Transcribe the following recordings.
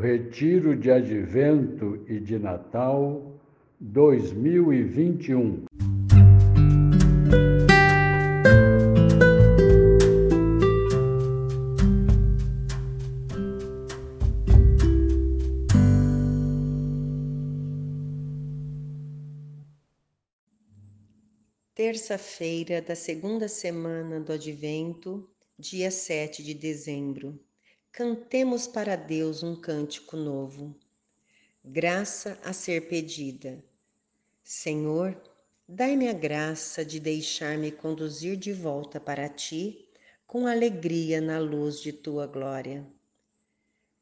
Retiro de Advento e de Natal 2021. Terça-feira da segunda semana do Advento, dia 7 de dezembro. Cantemos para Deus um cântico novo. Graça a ser pedida. Senhor, dai-me a graça de deixar-me conduzir de volta para ti, com alegria na luz de tua glória.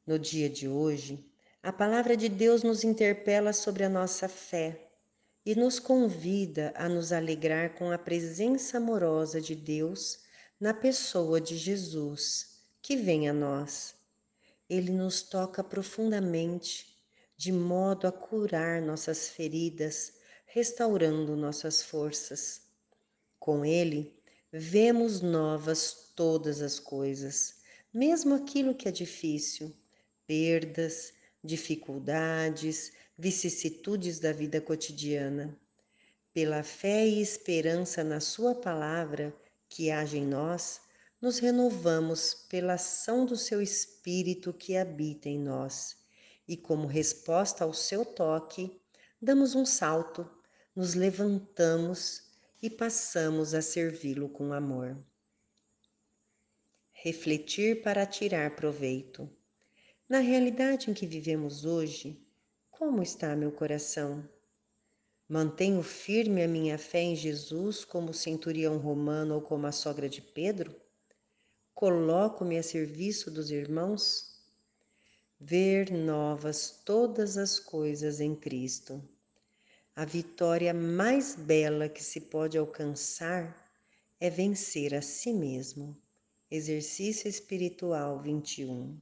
No dia de hoje, a palavra de Deus nos interpela sobre a nossa fé e nos convida a nos alegrar com a presença amorosa de Deus na pessoa de Jesus que vem a nós. Ele nos toca profundamente, de modo a curar nossas feridas, restaurando nossas forças. Com Ele, vemos novas todas as coisas, mesmo aquilo que é difícil, perdas, dificuldades, vicissitudes da vida cotidiana. Pela fé e esperança na Sua palavra que age em nós, nos renovamos pela ação do seu Espírito que habita em nós e, como resposta ao seu toque, damos um salto, nos levantamos e passamos a servi-lo com amor. Refletir para tirar proveito. Na realidade em que vivemos hoje, como está meu coração? Mantenho firme a minha fé em Jesus como centurião romano ou como a sogra de Pedro? Coloco-me a serviço dos irmãos? Ver novas todas as coisas em Cristo. A vitória mais bela que se pode alcançar é vencer a si mesmo. Exercício Espiritual 21